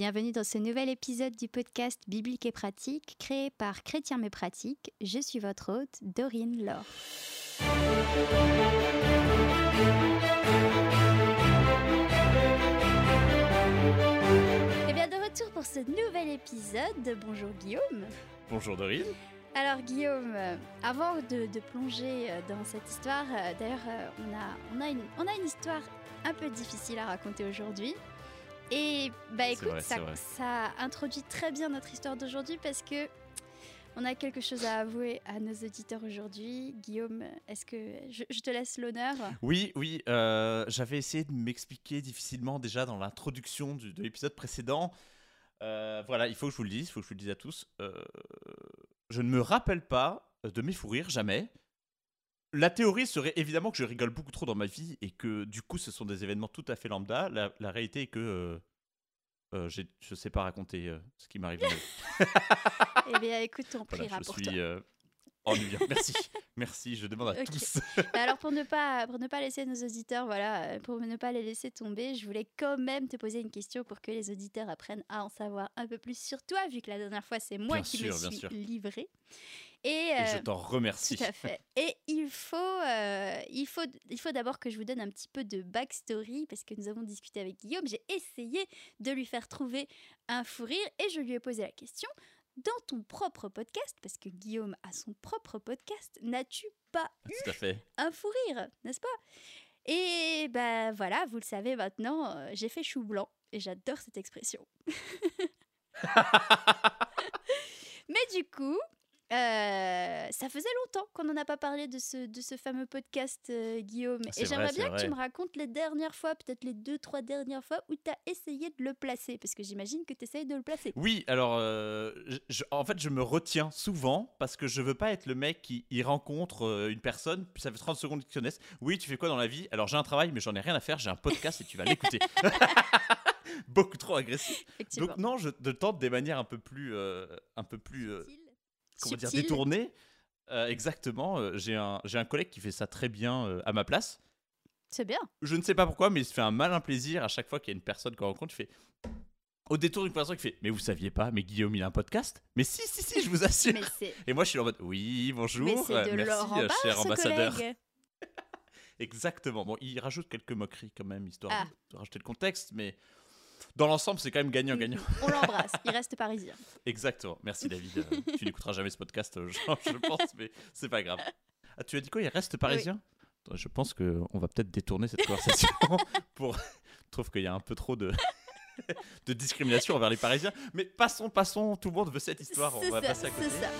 Bienvenue dans ce nouvel épisode du podcast Biblique et pratique créé par Chrétien mais pratique. Je suis votre hôte, Dorine Laure. Et Eh bien de retour pour ce nouvel épisode. Bonjour Guillaume. Bonjour Dorine. Alors Guillaume, avant de, de plonger euh, dans cette histoire, euh, d'ailleurs euh, on, a, on, a une, on a une histoire un peu difficile à raconter aujourd'hui. Et bah écoute, vrai, ça, introduit très bien notre histoire d'aujourd'hui parce que on a quelque chose à avouer à nos auditeurs aujourd'hui. Guillaume, est-ce que je, je te laisse l'honneur? Oui, oui, euh, j'avais essayé de m'expliquer difficilement déjà dans l'introduction du- de l'épisode précédent. Euh, voilà, il faut que je vous le dise, il faut que je vous le dise à tous. Euh, je ne me rappelle pas de mes fous rires, jamais. La théorie serait évidemment que je rigole beaucoup trop dans ma vie et que du coup ce sont des événements tout à fait lambda. La, la réalité est que euh, euh, j'ai- je ne sais pas raconter euh, ce qui m'arrive dans ma vie. Eh bien écoute, on Voilà, priera je pour suis euh, ennuyant. Merci, merci, je demande à Ok. tous. Mais Alors pour ne pas pour ne pas laisser nos auditeurs voilà euh, pour ne pas les laisser tomber, je voulais quand même te poser une question pour que les auditeurs apprennent à en savoir un peu plus sur toi vu que la dernière fois c'est moi Bien qui sûr, me suis livrée. Et, Et euh, je t'en remercie. tout à fait. Et il faut, euh, il faut, il faut d'abord que je vous donne un petit peu de backstory parce que nous avons discuté avec Guillaume. J'ai essayé de lui faire trouver un fou rire et je lui ai posé la question dans ton propre podcast, parce que Guillaume a son propre podcast, n'as-tu pas Tout à fait. un fou rire, n'est-ce pas? Et ben voilà, vous le savez maintenant, euh, j'ai fait chou blanc et j'adore cette expression. Mais du coup, euh, ça faisait longtemps qu'on n'en a pas parlé de ce, de ce fameux podcast, euh, Guillaume. C'est Et j'aimerais bien que tu me racontes les dernières fois, peut-être les deux, trois dernières fois où tu as essayé de le placer. Parce que j'imagine que tu essayes de le placer. Oui, alors, euh, je- en fait, je me retiens souvent parce que je veux pas être le mec qui il rencontre une personne, puis ça fait 30 secondes qu'ils se connaissent. Oui, tu fais quoi dans la vie? Alors, j'ai un travail, mais j'en ai rien à faire, j'ai un podcast et tu vas l'écouter. Beaucoup trop agressif. Donc, non, je te tente des manières un peu plus, un peu plus. Comment dire, Subtil. détournées. Euh, exactement, euh, j'ai un, un collègue qui fait ça très bien euh, à ma place. C'est bien. Je ne sais pas pourquoi, mais il se fait un malin plaisir à chaque fois qu'il y a une personne qu'on rencontre. Il fait. Au détour d'une conversation, il fait Mais vous saviez pas, mais Guillaume, il a un podcast? Mais si, si, si, je vous assure. Et moi, je suis en mode Oui, bonjour, de merci, cher ambassadeur. Exactement. Bon, il rajoute quelques moqueries quand même, histoire Ah. de rajouter le contexte, mais dans l'ensemble, c'est quand même gagnant-gagnant. On l'embrasse, il reste parisien. Exactement. Merci, David. Euh, tu n'écouteras jamais ce podcast, euh, je, pense, mais c'est pas grave. Ah, tu as dit quoi? Il reste parisien? Je pense qu'on va peut-être détourner cette conversation pour. Je trouve qu'il y a un peu trop de. de discrimination envers les Parisiens. Mais passons, passons, tout le monde veut cette histoire, on va ça, passer à côté. c'est ça.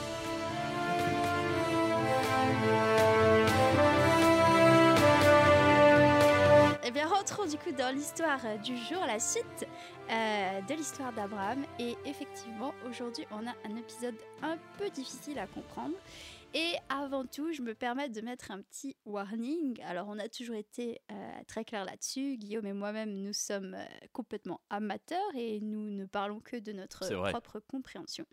Rentrons du coup dans l'histoire euh, du jour, la suite euh, de l'histoire d'Abraham. Et effectivement, aujourd'hui, on a un épisode un peu difficile à comprendre. Et avant tout, je me permets de mettre un petit warning. Alors, on a toujours été euh, très clair là-dessus. Guillaume et moi-même, nous sommes euh, complètement amateurs et nous ne parlons que de notre propre compréhension.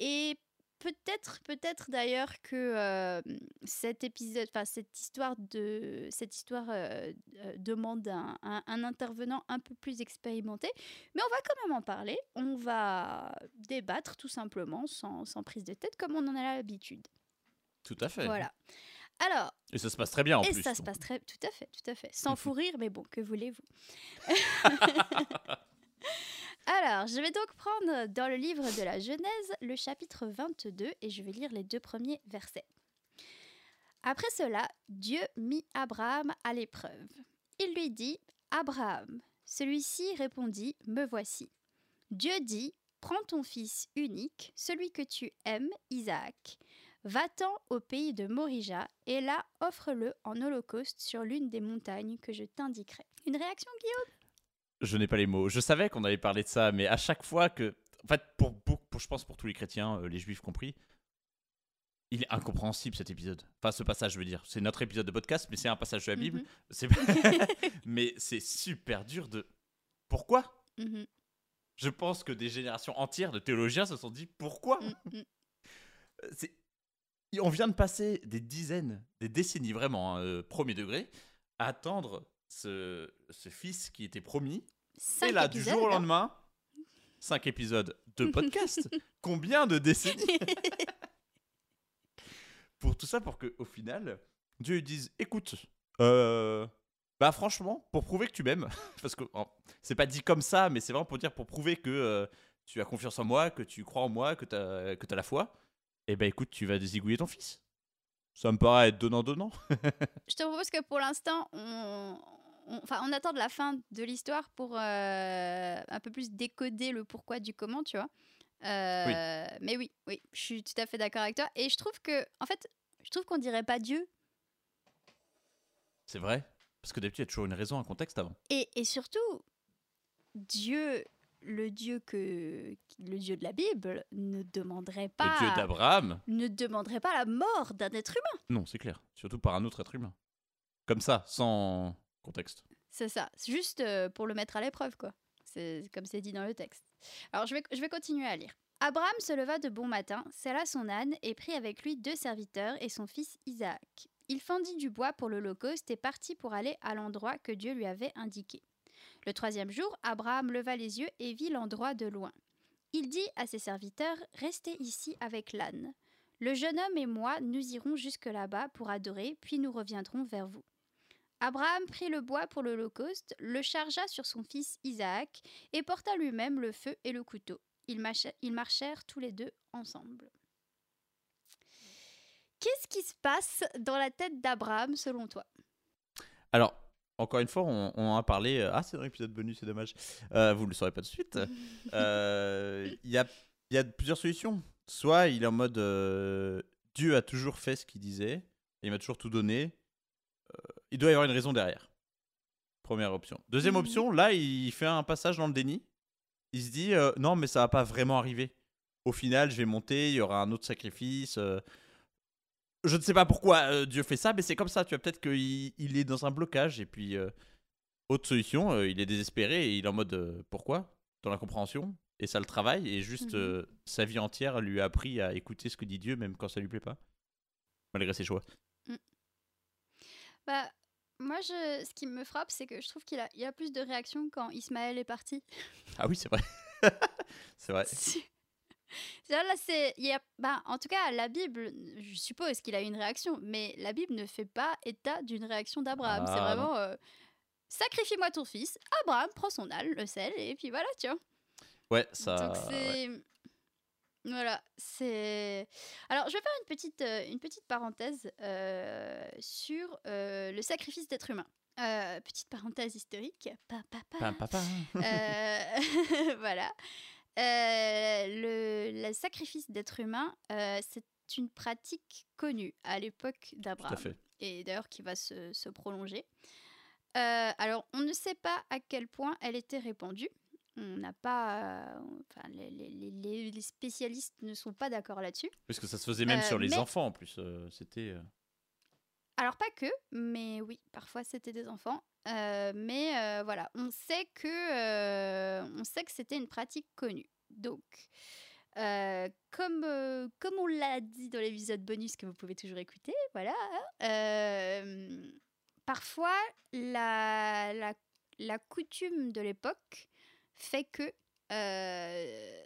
Et peut-être, peut-être d'ailleurs que euh, cet épisode, enfin cette histoire de cette histoire euh, euh, demande un, un- un intervenant un peu plus expérimenté, mais on va quand même en parler. On va débattre tout simplement, sans, sans prise de tête, comme on en a l'habitude. Tout à fait. Voilà. Alors, Et ça se passe très bien en et plus. ça se passe très, tout à fait, tout à fait, sans fou rire, mais bon, que voulez-vous? Alors, je vais donc prendre dans le livre de la Genèse le chapitre 22 et je vais lire les deux premiers versets. Après cela, Dieu mit Abraham à l'épreuve. Il lui dit Abraham. Celui-ci répondit Me voici. Dieu dit Prends ton fils unique, celui que tu aimes, Isaac. Va-t'en au pays de Morija et là offre-le en holocauste sur l'une des montagnes que je t'indiquerai. Une réaction, Guillaume? Je n'ai pas les mots. Je savais qu'on allait parler de ça, mais à chaque fois que. En fait, pour, beaucoup- pour- je pense pour tous les chrétiens, euh, les juifs compris, il est incompréhensible cet épisode. Enfin, ce passage, je veux dire. C'est notre épisode de podcast, mais c'est un passage de la Bible. Mhm, C'est- mais c'est super dur de. Pourquoi? Mhm, Je pense que des générations entières de théologiens se sont dit pourquoi? Mhm, mhm. Euh, On vient de passer des dizaines, des décennies vraiment, hein, euh, premier degré, à attendre ce, ce fils qui était promis. Cinq Et là, du jour au lendemain, 5 épisodes de podcast. Combien de décennies Pour tout ça, pour que au final, Dieu lui dise écoute, euh, bah franchement, pour prouver que tu m'aimes, parce que oh, c'est pas dit comme ça, mais c'est vraiment pour dire, pour prouver que euh, tu as confiance en moi, que tu crois en moi, que tu as, que as la foi, et ben écoute, tu vas désigouiller ton fils. Ça me paraît être donnant-donnant. Je te propose que pour l'instant, on, on- enfin, on attend de la fin de l'histoire pour euh, un peu plus décoder le pourquoi du comment, tu vois. Euh, Mais oui, oui, je suis tout à fait d'accord avec toi. Et je trouve que, en fait, je trouve qu'on dirait pas Dieu. C'est vrai Parce que d'habitude, il y a toujours une raison, un contexte avant. Et, et surtout, Dieu, le Dieu que le Dieu de la Bible, ne demanderait pas, Le Dieu d'Abraham ne demanderait pas la mort d'un être humain. Non, c'est clair. Surtout par un autre être humain. Comme ça, sans contexte. C'est ça, c'est juste euh, pour le mettre à l'épreuve, quoi. C'est comme c'est dit dans le texte. Alors, je vais, je vais continuer à lire. Abraham se leva de bon matin, sella son âne et prit avec lui deux serviteurs et son fils Isaac. Il fendit du bois pour l'Holocauste et partit pour aller à l'endroit que Dieu lui avait indiqué. Le troisième jour, Abraham leva les yeux et vit l'endroit de loin. Il dit à ses serviteurs Restez ici avec l'âne. Le jeune homme et moi, nous irons jusque là-bas pour adorer, puis nous reviendrons vers vous. Abraham prit le bois pour l'Holocauste, le chargea sur son fils Isaac et porta lui-même le feu et le couteau. Ils, marchèrent tous les deux ensemble. Qu'est-ce qui se passe dans la tête d'Abraham selon toi? Alors, encore une fois, on, on en a parlé. euh, Ah, c'est dans l'épisode bonus, c'est dommage. Euh, vous ne le saurez pas tout de suite. Euh, Il y, a, il y a plusieurs solutions. Soit il est en mode euh, Dieu a toujours fait ce qu'il disait, et il m'a toujours tout donné. Il doit y avoir une raison derrière. Première option. Deuxième Mhm. option, là, il fait un passage dans le déni. Il se dit euh, Non, mais ça va pas vraiment arriver. Au final, je vais monter, il y aura un autre sacrifice. euh, je ne sais pas pourquoi euh, Dieu fait ça, mais c'est comme ça. Tu vois, peut-être qu'il il est dans un blocage. Et puis, autre solution, il est désespéré et il est en mode pourquoi? Dans la compréhension. Et ça le travaille. Et juste euh, sa vie entière lui a appris à écouter ce que dit Dieu, même quand ça lui plaît pas. Malgré ses choix. Bah, moi, je, ce qui me frappe, c'est que je trouve qu'il a, il a plus de réactions quand Ismaël est parti. Ah oui, c'est vrai. c'est vrai. C'est- Là, c'est, il y a, bah, en tout cas, la Bible, je suppose qu'il a eu une réaction, mais la Bible ne fait pas état d'une réaction d'Abraham. c'est Ah, vraiment, euh, sacrifie-moi ton fils. Abraham prend son âne, le sel, et puis voilà, tu vois. Ouais, ça. Donc ouais. Voilà, c'est. Alors, je vais faire une petite, euh, une petite parenthèse euh, sur euh, le sacrifice d'être humain. Petite parenthèse historique. Pa, pa, pa. Pam, pam, pam. Euh, voilà. Le, le sacrifice d'être humain, c'est une pratique connue à l'époque Tout à d'Abraham fait. et d'ailleurs qui va se, se prolonger. Alors, on ne sait pas à quel point elle était répandue. On n'a pas, euh, enfin, les, les- spécialistes ne sont pas d'accord là-dessus. Puisque ça se faisait même Euh, sur les mais- enfants en plus. euh, C'était. Alors pas que, mais oui, parfois c'était des enfants. Euh, mais voilà, on sait que on sait que c'était une pratique connue. Donc, comme comme on l'a dit dans l'épisode bonus que vous pouvez toujours écouter, voilà. parfois la, la la coutume de l'époque fait que euh,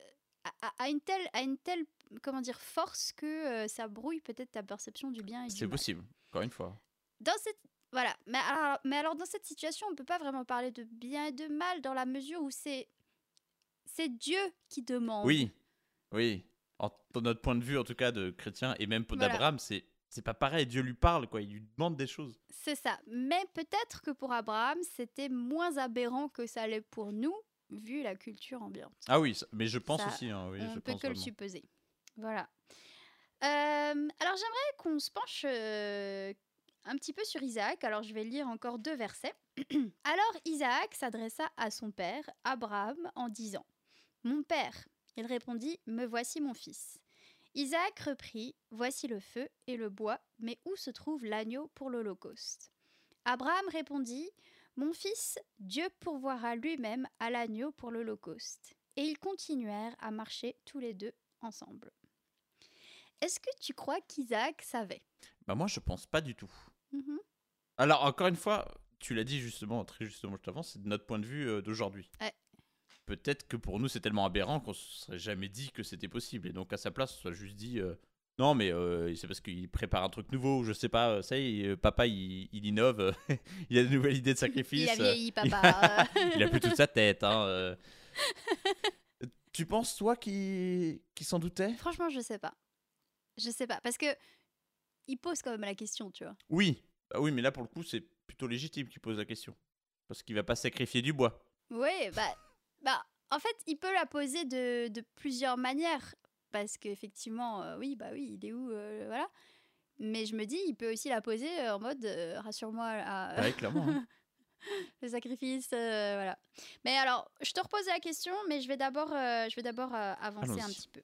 à, une telle à une telle comment dire force que euh, ça brouille peut-être ta perception du bien et du C'est possible, encore une fois. Dans cette voilà, mais alors, mais alors dans cette situation, on peut pas vraiment parler de bien et de mal dans la mesure où c'est c'est Dieu qui demande. Oui, oui. En, de notre point de vue, en tout cas, de chrétien, et même pour Voilà. d'Abraham, c'est. C'est pas pareil, Dieu lui parle, quoi. Il lui demande des choses. C'est ça. Mais peut-être que pour Abraham, c'était moins aberrant que ça l'est pour nous, vu la culture ambiante. Ah oui, mais je pense Ça, aussi. hein, oui, on je peut pense que le supposer. Voilà. Euh, alors j'aimerais qu'on se penche euh, un petit peu sur Isaac. Alors je vais lire encore deux versets. alors Isaac s'adressa à son père, Abraham, en disant Mon père. Il répondit Me voici mon fils. Isaac reprit Voici le feu et le bois, mais où se trouve l'agneau pour l'Holocauste? Abraham répondit Mon fils, Dieu pourvoira lui-même à l'agneau pour l'Holocauste. Et ils continuèrent à marcher tous les deux ensemble. Est-ce que tu crois qu'Isaac savait? Bah, moi, je pense pas du tout. Mhm. Alors, encore une fois, tu l'as dit justement, très justement, je t'avance, c'est de notre point de vue euh, d'aujourd'hui. Ouais. Peut-être que pour nous, c'est tellement aberrant qu'on se serait jamais dit que c'était possible. Et donc, à sa place, on se soit juste dit euh, non, mais euh, c'est parce qu'il prépare un truc nouveau, je sais pas, euh, ça y est, euh, papa, il, il innove, il a de nouvelles idées de sacrifice. Il a vieilli, papa. il a plus toute sa tête. Hein, tu penses, toi, qu'il qu'il s'en doutait? Franchement, je sais pas. Je sais pas. Parce que il pose quand même la question, tu vois. Oui. Bah oui, mais là, pour le coup, c'est plutôt légitime qu'il pose la question. Parce qu'il va pas sacrifier du bois. Oui, bah, bah, en fait, il peut la poser de, de plusieurs manières. Parce qu'effectivement, euh, oui, bah oui, il est où euh, Voilà. Mais je me dis, il peut aussi la poser euh, en mode rassure-moi, Ouais, clairement. hein. le sacrifice, voilà. Mais alors, je te repose la question, mais je vais d'abord, je vais d'abord avancer un petit peu.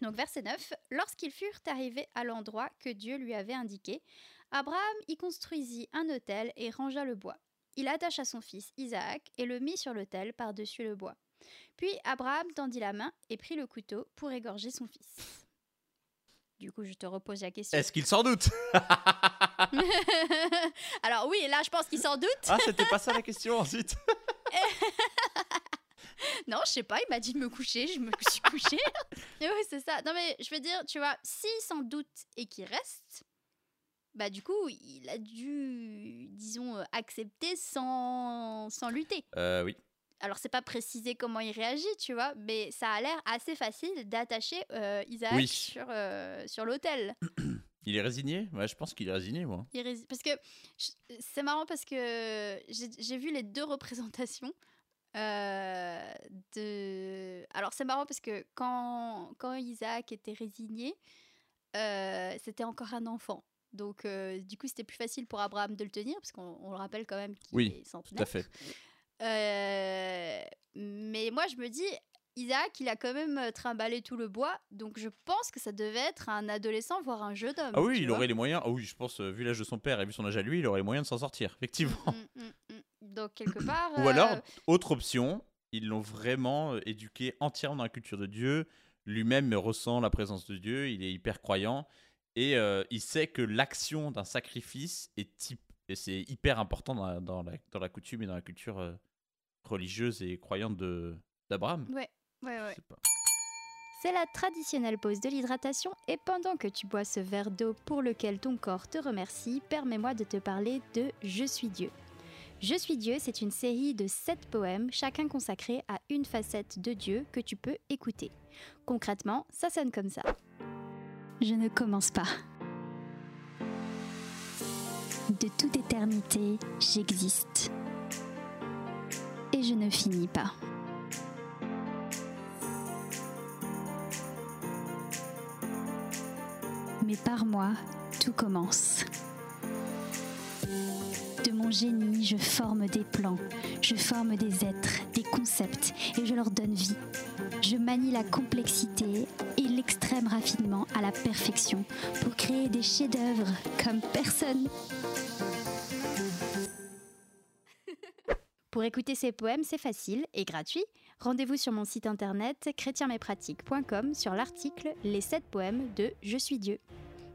Donc, verset 9. Lorsqu'ils furent arrivés à l'endroit que Dieu lui avait indiqué, Abraham y construisit un autel et rangea le bois. Il attacha son fils Isaac et le mit sur l'autel par-dessus le bois. Puis Abraham tendit la main et prit le couteau pour égorger son fils. Du coup, je te repose la question. Est-ce qu'il s'en doute? Alors oui, là, je pense qu'il s'en doute. Ah, c'était pas ça la question ensuite Non, je sais pas, il m'a dit de me coucher, je me suis couchée. Oui, c'est ça. Non, mais je veux dire, tu vois, s'il s'en doute et qu'il reste, bah du coup, il a dû, disons, euh, accepter sans, sans lutter. Euh, oui. Alors, c'est pas précisé comment il réagit, tu vois, mais ça a l'air assez facile d'attacher euh, Isaac Oui. sur, euh, sur l'autel. Il est résigné? Ouais, je pense qu'il est résigné, moi. Il rési- Parce que je- c'est marrant parce que j'ai vu les deux représentations. euh, de... Alors c'est marrant parce que quand, quand Isaac était résigné, euh, c'était encore un enfant. Donc euh, du coup c'était plus facile pour Abraham de le tenir parce qu'on on le rappelle quand même qu'il Oui, est Tout centenaire. à fait. Euh, mais moi, je me dis, Isaac, il a quand même euh, trimballé tout le bois, donc je pense que ça devait être un adolescent, voire un jeune homme. Ah oui, il aurait les moyens. Ah oui, je pense, euh, vu l'âge de son père et vu son âge à lui, il aurait les moyens de s'en sortir, effectivement. Mm, mm, mm. Donc, quelque part. Ou alors, autre option, ils l'ont vraiment éduqué entièrement dans la culture de Dieu. Lui-même ressent la présence de Dieu, il est hyper croyant. Et euh, il sait que l'action d'un sacrifice est type. Et c'est hyper important dans la, dans, la, dans la coutume et dans la culture euh, religieuse et croyante de- d'Abraham. Ouais, ouais, ouais. Je sais pas. C'est la traditionnelle pause de l'hydratation et pendant que tu bois ce verre d'eau pour lequel ton corps te remercie, permets-moi de te parler de Je suis Dieu. Je suis Dieu, c'est une série de sept poèmes, chacun consacré à une facette de Dieu que tu peux écouter. Concrètement, ça sonne comme ça. Je ne commence pas. De toute éternité, j'existe. Je ne finis pas. Mais par moi, tout commence. De mon génie, je forme des plans, je forme des êtres, des concepts, et je leur donne vie. Je manie la complexité et l'extrême raffinement à la perfection pour créer des chefs-d'œuvre comme personne. Pour écouter ces poèmes, c'est facile et gratuit. Rendez-vous sur mon site internet chrétienmespratiques.com sur l'article Les 7 poèmes de Je suis Dieu.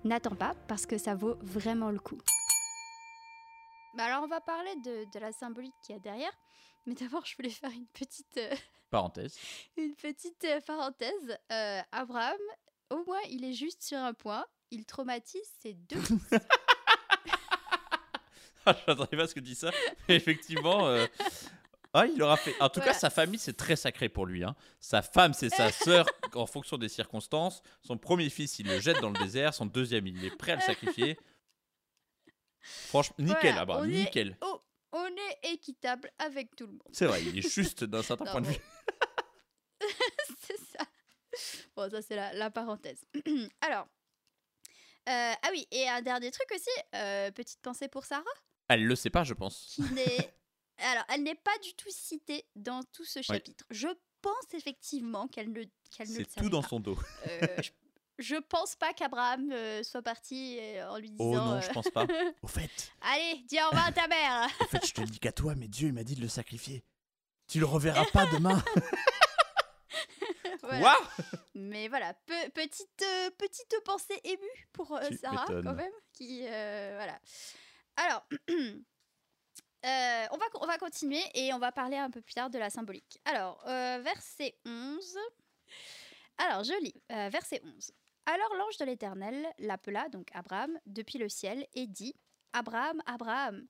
N'attends pas parce que ça vaut vraiment le coup. Bah alors on va parler de, de la symbolique qu'il y a derrière, mais d'abord je voulais faire une petite, euh, Parenthèse. une petite euh, parenthèse. Euh, Abraham, au moins il est juste sur un point, il traumatise ses deux fils. J'attendais pas ce que tu dis ça. Mais Effectivement. euh, Ah, il aura fait. En tout Voilà. cas, sa famille, c'est très sacré pour lui. hein. Sa femme, c'est sa sœur en fonction des circonstances. Son premier fils, il le jette dans le désert. Son deuxième, il est prêt à le sacrifier. Franchement, nickel, Voilà, on est- nickel. Oh, on est équitable avec tout le monde. C'est vrai, il est juste d'un certain Non, point de vue. c'est ça. Bon, ça, c'est la, la parenthèse. Alors. euh, ah oui, et un dernier truc aussi, euh, petite pensée pour Sarah, Elle le sait pas, je pense. qui n'est. Alors, elle n'est pas du tout citée dans tout ce chapitre. Je pense effectivement qu'elle ne, qu'elle ne le C'est tout dans pas. son dos. Euh, je, je pense pas qu'Abraham euh, soit parti euh, en lui disant. Oh non, euh, je pense pas. Au fait, Allez, dis au revoir à ta mère au fait, je te le dis qu'à toi, mais Dieu, il m'a dit de le sacrifier. Tu le reverras pas demain. Voilà. Mais voilà, pe- petite, petite pensée émue pour Sarah, m'étonnes. quand même. Qui, voilà. Alors, euh, on, va, on va continuer et on va parler un peu plus tard de la symbolique. Alors, euh, verset 11. Alors, je lis, euh, verset 11. Alors l'ange de l'Éternel l'appela, donc Abraham, depuis le ciel et dit Abraham, Abraham.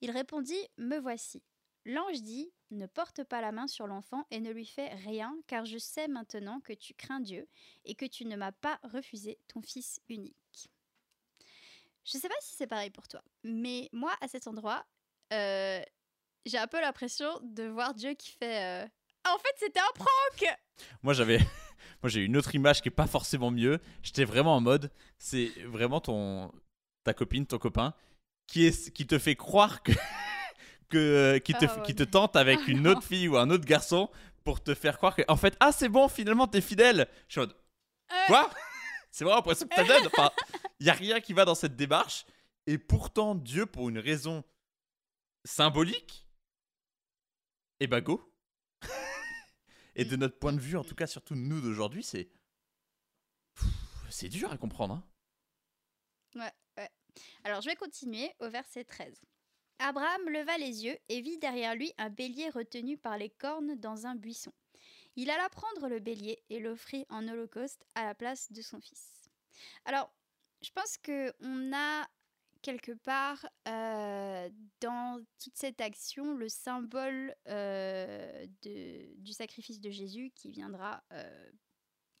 Il répondit Me voici. L'ange dit Ne porte pas la main sur l'enfant et ne lui fais rien, car je sais maintenant que tu crains Dieu et que tu ne m'as pas refusé ton fils unique. Je sais pas si c'est pareil pour toi, mais moi, à cet endroit, euh, j'ai un peu l'impression de voir Dieu qui fait euh, Ah, En fait, c'était un prank Moi, j'avais. Moi, j'ai une autre image qui est pas forcément mieux. J'étais vraiment en mode. C'est vraiment ton. Ta copine, ton copain, qui, est... qui te fait croire que. que qui, te... Ah ouais. qui te tente avec Ah une non. autre fille ou un autre garçon pour te faire croire que. En fait, ah, c'est bon, finalement, t'es fidèle. Je suis en mode. Euh, Quoi? C'est vraiment donne. Enfin, il y a rien qui va dans cette démarche. Et pourtant, Dieu, pour une raison symbolique, et bah go. et de notre point de vue, en tout cas, surtout nous d'aujourd'hui, c'est. C'est dur à comprendre. Hein. Ouais, ouais. Alors, je vais continuer au verset 13. Abraham leva les yeux et vit derrière lui un bélier retenu par les cornes dans un buisson. Il alla prendre le bélier et l'offrit en holocauste à la place de son fils. Alors, je pense que on a quelque part euh, dans toute cette action le symbole euh, de- du sacrifice de Jésus qui viendra euh,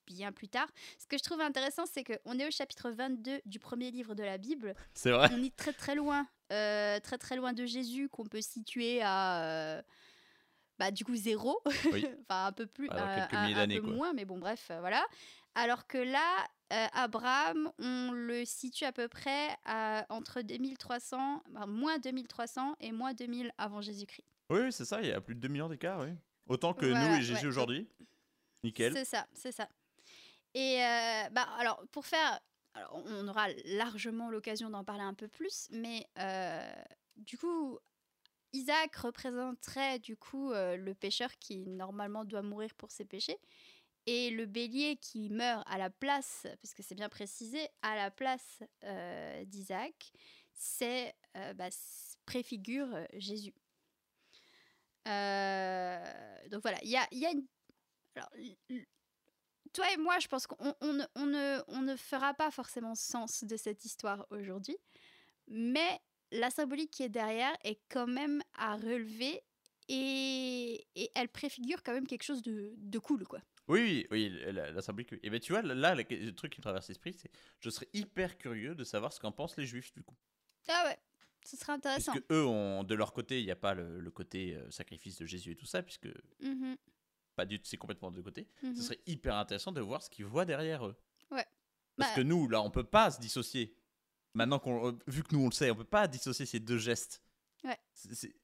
bien plus tard. Ce que je trouve intéressant, c'est qu'on est au chapitre 22 du premier livre de la Bible. C'est vrai. On est très très loin, très très loin de Jésus, qu'on peut situer à, bah, du coup, zéro. Oui. enfin, un peu plus, Alors, euh, un- un peu quoi. moins, mais bon, bref, euh, voilà. Alors que là, euh, Abraham, on le situe à peu près à- entre 2300, bah, moins 2300 et moins 2000 avant Jésus-Christ. Oui, c'est ça. Il y a plus de 2 millions d'écart. Oui. Autant que Voilà, nous et Jésus ouais. aujourd'hui. Nickel. C'est ça, c'est ça. Et euh, bah, alors, pour faire. alors, on aura largement l'occasion d'en parler un peu plus, mais euh, du coup, Isaac représenterait du coup euh, le pécheur qui normalement doit mourir pour ses péchés. Et le bélier qui meurt à la place, parce que c'est bien précisé, à la place euh, d'Isaac, c'est euh, bah, préfigure Jésus. Donc voilà, il y a, une alors, toi et moi, je pense qu'on on on ne, on ne fera pas forcément sens de cette histoire aujourd'hui, mais la symbolique qui est derrière est quand même à relever et, et elle préfigure quand même quelque chose de, de cool, quoi. Oui, oui, oui, la, la symbolique. Et ben tu vois, là, le, truc qui me traverse l'esprit, c'est je serais hyper curieux de savoir ce qu'en pensent les juifs du coup. Ah ouais, ce serait Parce intéressant. que eux, ont, de leur côté, il n'y a pas le, le côté euh, sacrifice de Jésus et tout ça, puisque Mhm, pas du tout, c'est complètement de deux côtés. mhm. Ce serait hyper intéressant de voir ce qu'ils voient derrière eux. Ouais. Parce Bah- que nous, là, on peut pas se dissocier. Maintenant qu'on, euh, vu que nous on le sait, on peut pas dissocier ces deux gestes. Ouais.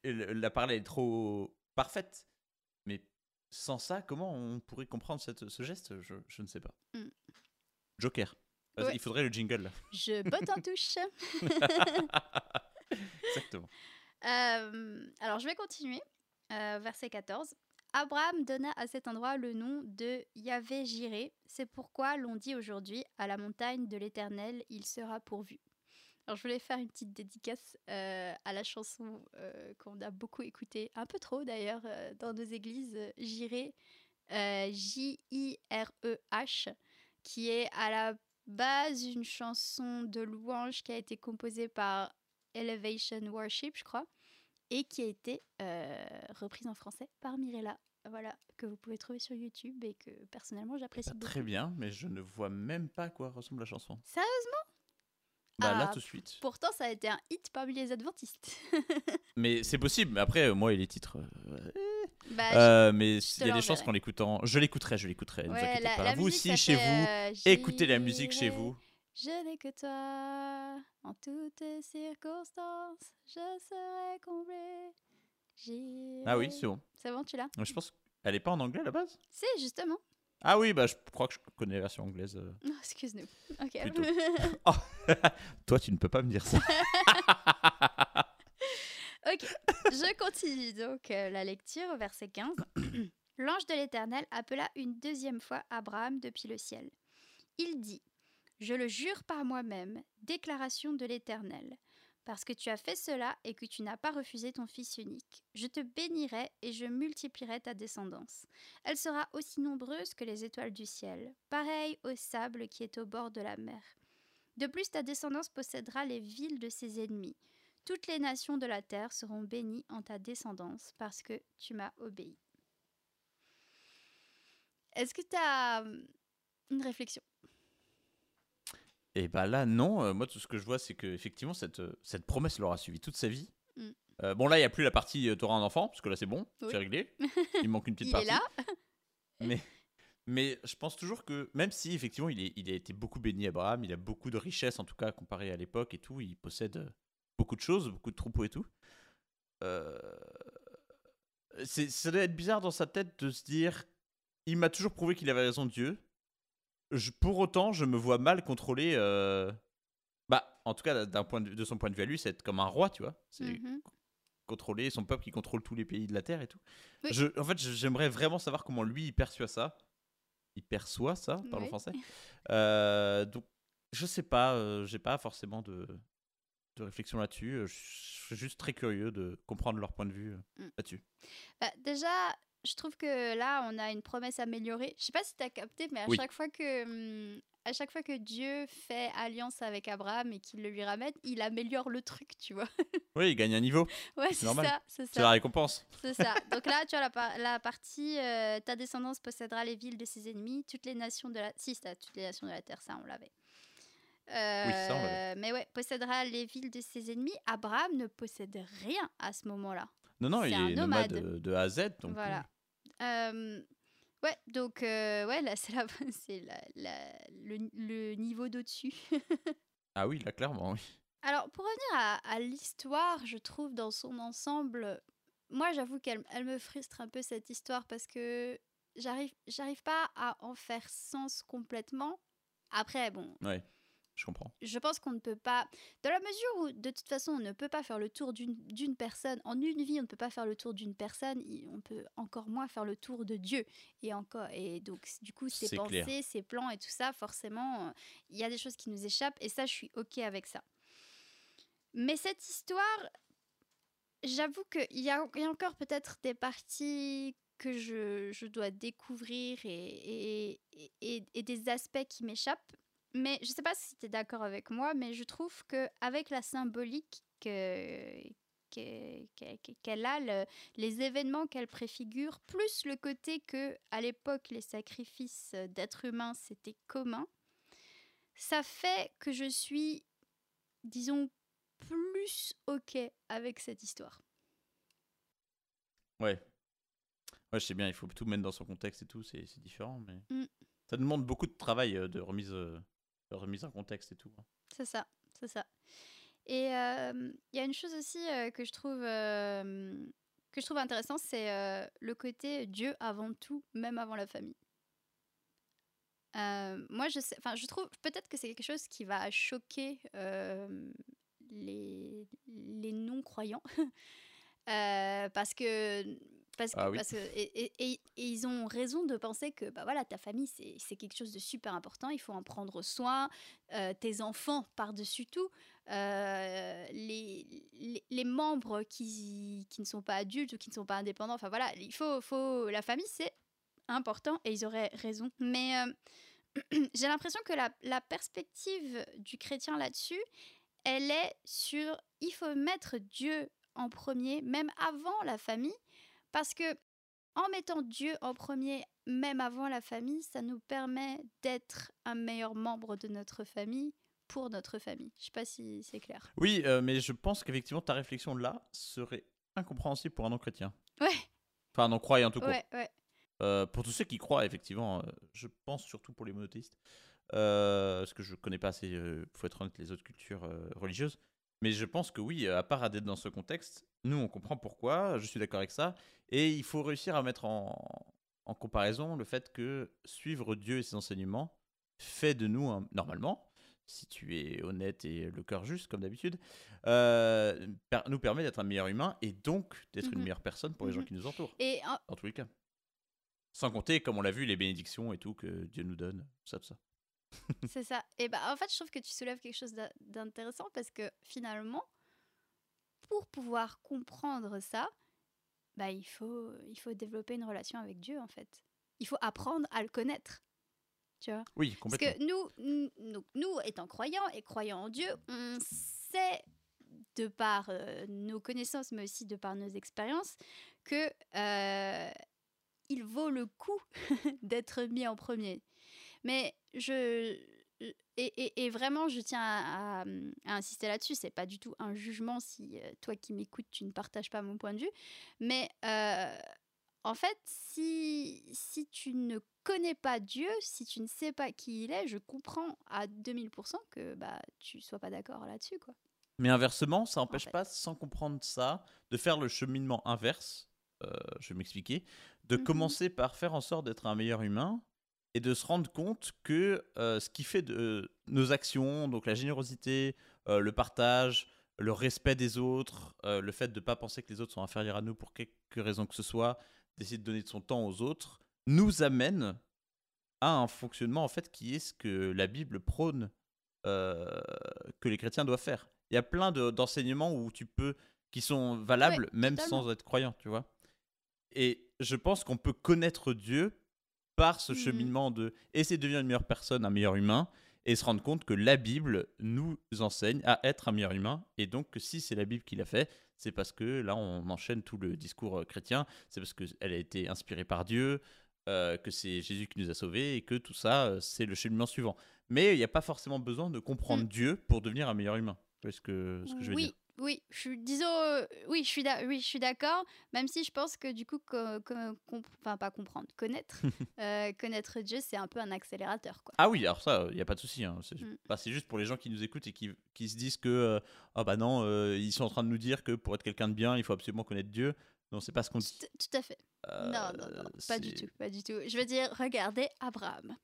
La parole est trop parfaite. Mais sans ça, comment on pourrait comprendre cette- ce geste? Je, je ne sais pas. Mm. Joker. Ouais. Il faudrait le jingle là. Je botte en touche. Exactement. Euh, alors, je vais continuer. Euh, verset 14. Abraham donna à cet endroit le nom de Yahvé Jiré. C'est pourquoi l'on dit aujourd'hui à la montagne de l'Éternel, il sera pourvu. Alors, je voulais faire une petite dédicace euh, à la chanson euh, qu'on a beaucoup écoutée, un peu trop d'ailleurs, euh, dans nos églises, Jiré, euh, J-I-R-E-H, qui est à la base une chanson de louange qui a été composée par Elevation Worship, je crois, et qui a été reprise en français par Mirella. Voilà, que vous pouvez trouver sur YouTube et que personnellement j'apprécie Bah, beaucoup. très bien, mais je ne vois même pas à quoi ressemble la chanson. Sérieusement? Bah là Ah, tout de suite. Pourtant, ça a été un hit parmi les adventistes. Mais c'est possible. Mais après, moi et les titres. euh, bah, euh, mais il y a des chances qu'en l'écoutant. Je l'écouterai, je l'écouterai. vous ouais, inquiétez la, pas. la vous musique, aussi, chez fait, vous, euh, écoutez la musique chez vous. Je n'ai que toi, en toutes circonstances, je serai comblé. Ah oui, c'est bon. C'est bon, tu l'as? Je pense qu'elle est pas en anglais à la base? Si, justement. Ah oui, bah je crois que je connais la version anglaise. euh. Oh, Excuse-nous. Ok. Plutôt. Toi, tu ne peux pas me dire ça. Ok, je continue donc euh, la lecture au verset 15. L'ange de l'Éternel appela une deuxième fois Abraham depuis le ciel. Il dit Je le jure par moi-même, déclaration de l'Éternel, Parce que tu as fait cela et que tu n'as pas refusé ton fils unique, je te bénirai et je multiplierai ta descendance. Elle sera aussi nombreuse que les étoiles du ciel, pareille au sable qui est au bord de la mer. De plus, ta descendance possédera les villes de ses ennemis. Toutes les nations de la terre seront bénies en ta descendance parce que tu m'as obéi. Est-ce que tu as hum, une réflexion? Et bah là, non. Euh, moi, tout ce que je vois, c'est que effectivement, cette, euh, cette promesse l'aura suivi toute sa vie. Mm. Euh, bon, là, il n'y a plus la partie euh, t'auras un enfant, parce que là, c'est bon, Oui. c'est réglé. Il manque une petite Il partie. est là Mais, mais je pense toujours que, même si effectivement il, est, il a été beaucoup béni, Abraham, il a beaucoup de richesses en tout cas comparé à l'époque et tout, il possède beaucoup de choses, beaucoup de troupeaux et tout. Euh, c'est- ça doit être bizarre dans sa tête de se dire il m'a toujours prouvé qu'il avait raison, Dieu. Je, pour autant, je me vois mal contrôler. euh, bah, en tout cas, d'un point de, son point de vue à lui, c'est être comme un roi, tu vois. C'est Mhm. contrôler son peuple qui contrôle tous les pays de la terre et tout. Oui. Je, en fait, je- j'aimerais vraiment savoir comment lui il perçoit ça. Il perçoit ça, parle Oui. français. Euh, donc, je sais pas, euh, j'ai pas forcément de, de réflexion là-dessus. Euh, Je suis juste très curieux de comprendre leur point de vue euh, Mm. là-dessus. Bah, déjà, je trouve que là, on a une promesse améliorée. Je sais pas si tu as capté, mais à Oui. chaque fois que hum, à chaque fois que Dieu fait alliance avec Abraham et qu'il le lui ramène, il améliore le truc, tu vois. Oui, il gagne un niveau, Ouais, c'est normal. ça, c'est la récompense. C'est ça. Donc là, tu vois la, par- la partie euh, ta descendance possédera les villes de ses ennemis, toutes les nations de la si, toutes les nations de la terre, ça on l'avait. Ça, on l'avait. Euh, mais ouais, possédera les villes de ses ennemis. Abraham ne possède rien à ce moment-là. Non, non, il un est nomade, nomade. de A à Z. Donc, Voilà. Euh, ouais, donc euh, ouais, là c'est la, c'est la, la- le, le niveau d'au-dessus. Ah oui, là, clairement, oui. Alors pour revenir à, à l'histoire, je trouve dans son ensemble, moi j'avoue qu'elle elle me frustre un peu cette histoire parce que j'arrive j'arrive pas à en faire sens complètement. Après bon, Ouais, je comprends. je pense qu'on ne peut pas, dans la mesure où de toute façon on ne peut pas faire le tour d'une personne, en une vie on ne peut pas faire le tour d'une personne, on peut encore moins faire le tour de Dieu. Et encore, et donc du coup ses pensées, clair. ses plans et tout ça, forcément, euh, il y a des choses qui nous échappent et ça je suis ok avec ça. Mais cette histoire, j'avoue qu'il y a, y a encore peut-être des parties que je, je dois découvrir et- et- et des aspects qui m'échappent. Mais je sais pas si tu es d'accord avec moi, mais je trouve que avec la symbolique que que- que- qu'elle a, le- les événements qu'elle préfigure, plus le côté que à l'époque les sacrifices d'êtres humains c'était commun, ça fait que je suis, disons, plus ok avec cette histoire. Ouais. Ouais, je sais bien, il faut tout mettre dans son contexte et tout, c'est différent, mais Mm. ça demande beaucoup de travail euh, de remise, euh, remise en contexte et tout. C'est ça, c'est ça. Et euh, il y a une chose aussi euh, que je trouve euh, que je trouve intéressant, c'est le côté Dieu avant tout, même avant la famille. Moi, je sais, je trouve peut-être que c'est quelque chose qui va choquer les, non-croyants. Parce que parce que, Ah oui. parce que et, et- et- et ils ont raison de penser que bah voilà ta famille c'est c'est quelque chose de super important il faut en prendre soin euh, tes enfants par-dessus tout euh, les, les, les membres qui, qui ne sont pas adultes ou qui ne sont pas indépendants enfin voilà il faut faut la famille c'est important et ils auraient raison mais euh, j'ai l'impression que la, la perspective du chrétien là-dessus elle est sur il faut mettre Dieu en premier, même avant la famille, parce que en mettant Dieu en premier, même avant la famille, ça nous permet d'être un meilleur membre de notre famille pour notre famille. Je sais pas si c'est clair. Oui, euh, mais je pense qu'effectivement, ta réflexion là serait incompréhensible pour un non-chrétien. Ouais, Enfin, un non-croyant tout court. ouais, ouais. Euh, pour tous ceux qui croient, effectivement, euh, je pense surtout pour les monothéistes, parce que je connais pas assez, euh, faut être honnête, les autres cultures religieuses. Mais je pense que oui, à part à d'être dans ce contexte, nous on comprend pourquoi, je suis d'accord avec ça, et il faut réussir à mettre en, en comparaison le fait que suivre Dieu et ses enseignements fait de nous, un- normalement, si tu es honnête et le cœur juste comme d'habitude, euh, per- nous permet d'être un meilleur humain et donc d'être une Mhm. meilleure personne pour les gens Mhm. qui nous entourent Et en- dans tous les cas. Sans compter, comme on l'a vu, les bénédictions et tout que Dieu nous donne, ça, ça. C'est ça. Et bah en fait, je trouve que tu soulèves quelque chose d'in- d'intéressant parce que finalement, pour pouvoir comprendre ça, bah, il, faut, il faut développer une relation avec Dieu, en fait. Il faut apprendre à le connaître. Tu vois Oui, Parce complètement. que nous, nous, nous- nous, étant croyants et croyants en Dieu, on sait, de par euh, nos connaissances, mais aussi de par nos expériences, que euh, il vaut le coup d'être mis en premier. Mais je. Et, et- et vraiment, je tiens à, à- à insister là-dessus. C'est pas du tout un jugement si euh, toi qui m'écoutes, tu ne partages pas mon point de vue. Mais euh, en fait, si, si tu ne connais pas Dieu, si tu ne sais pas qui il est, je comprends à 2000% que bah, tu sois pas d'accord là-dessus. quoi. Mais inversement, ça n'empêche fait. pas, sans comprendre ça, de faire le cheminement inverse. euh, je vais m'expliquer. De Mhm. commencer par faire en sorte d'être un meilleur humain et de se rendre compte que euh, ce qui fait de nos actions, donc la générosité, euh, le partage, le respect des autres, euh, le fait de ne pas penser que les autres sont inférieurs à nous pour quelque raison que ce soit, d'essayer de donner de son temps aux autres, nous amène à un fonctionnement en fait qui est ce que la Bible prône euh, que les chrétiens doivent faire. Il y a plein de- d'enseignements où tu peux qui sont valables même totalement. sans être croyant, tu vois. Et je pense qu'on peut connaître Dieu par ce Mhm. cheminement de essayer de devenir une meilleure personne, un meilleur humain, et se rendre compte que la Bible nous enseigne à être un meilleur humain, et donc que si c'est la Bible qui l'a fait, c'est parce que là on enchaîne tout le discours euh, chrétien, c'est parce qu'elle a été inspirée par Dieu, euh, que c'est Jésus qui nous a sauvés, et que tout ça, euh, c'est le cheminement suivant. Mais il n'y a pas forcément besoin de comprendre Mm. Dieu pour devenir un meilleur humain. Tu vois ce que, ce que je veux oui, dire? Oui, je suis, disons, euh, oui, je suis, oui, je suis d'accord. Même si je pense que du coup, co- co- comp- enfin pas comprendre, connaître, euh, connaître Dieu, c'est un peu un accélérateur, quoi. Ah oui, alors ça, il n'y a pas de souci. hein. C'est Mm. bah, c'est juste pour les gens qui nous écoutent et qui, qui se disent que, euh, ah bah non, euh, ils sont en train de nous dire que pour être quelqu'un de bien, il faut absolument connaître Dieu. Non, c'est pas ce qu'on dit. Tout, tout à fait. Non, non, non, pas du tout, pas du tout. Je veux dire, regardez Abraham.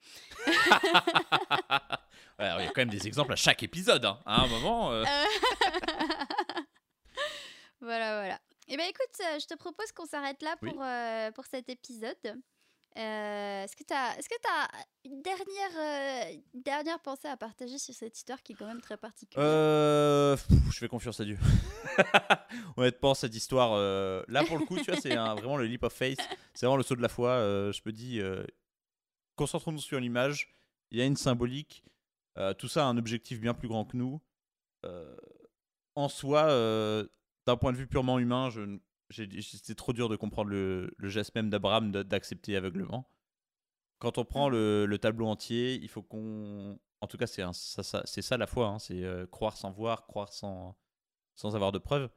Alors, il y a quand même des exemples à chaque épisode. hein. À un moment. voilà, voilà. Eh bien, écoute, euh, je te propose qu'on s'arrête là Oui. pour, euh, pour cet épisode. Euh, Est-ce que tu as, est une, dernière, euh, dernière pensée à partager sur cette histoire qui est quand même très particulière? Euh, pff, je fais confiance à Dieu. Honnêtement, cette histoire, là pour le coup, tu vois, c'est vraiment le leap of faith. C'est vraiment le saut de la foi. je me dis, concentrons-nous sur l'image. Il y a une symbolique. tout ça a un objectif bien plus grand que nous. En soi, d'un point de vue purement humain, je, c'était trop dur de comprendre le, le geste même d'Abraham d'accepter aveuglement. Quand on prend le, le tableau entier, il faut qu'on. En tout cas, c'est ça, ça- c'est ça la foi. hein, c'est euh, croire sans voir, croire sans, sans avoir de preuves.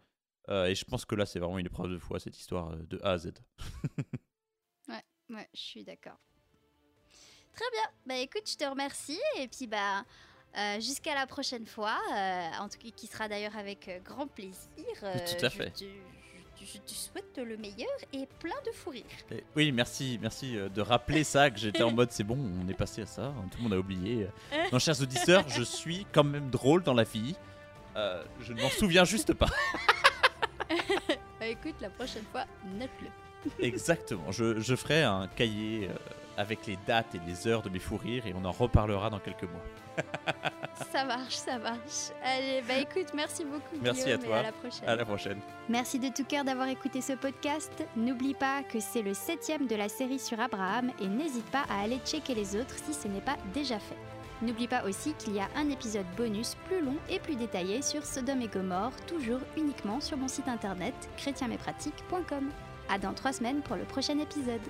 Euh, et je pense que là, c'est vraiment une épreuve de foi, cette histoire euh, de A à Z. Ouais, je suis d'accord. Très bien. Bah écoute, je te remercie et puis bah euh, jusqu'à la prochaine fois, euh, en tout cas qui sera d'ailleurs avec euh, grand plaisir. Tout à fait. je, je te souhaite le meilleur et plein de fou rire. Et- oui, merci, merci de rappeler ça, que j'étais en mode c'est bon, on est passé à ça, hein, tout le monde a oublié. Non, chers auditeurs, je suis quand même drôle dans la vie. Je ne m'en souviens juste pas. Bah écoute, la prochaine fois, note-le. Exactement, je, je ferai un cahier euh, avec les dates et les heures de mes fous rires et on en reparlera dans quelques mois. Ça marche, ça marche. Allez, bah écoute, merci beaucoup. Merci Guillaume, à et toi. à la prochaine. À la prochaine. Merci de tout cœur d'avoir écouté ce podcast. N'oublie pas que c'est le septième de la série sur Abraham et n'hésite pas à aller checker les autres si ce n'est pas déjà fait. N'oublie pas aussi qu'il y a un épisode bonus plus long et plus détaillé sur Sodome et Gomorre, toujours uniquement sur mon site internet chrétienmespratiques.com. À dans trois semaines pour le prochain épisode.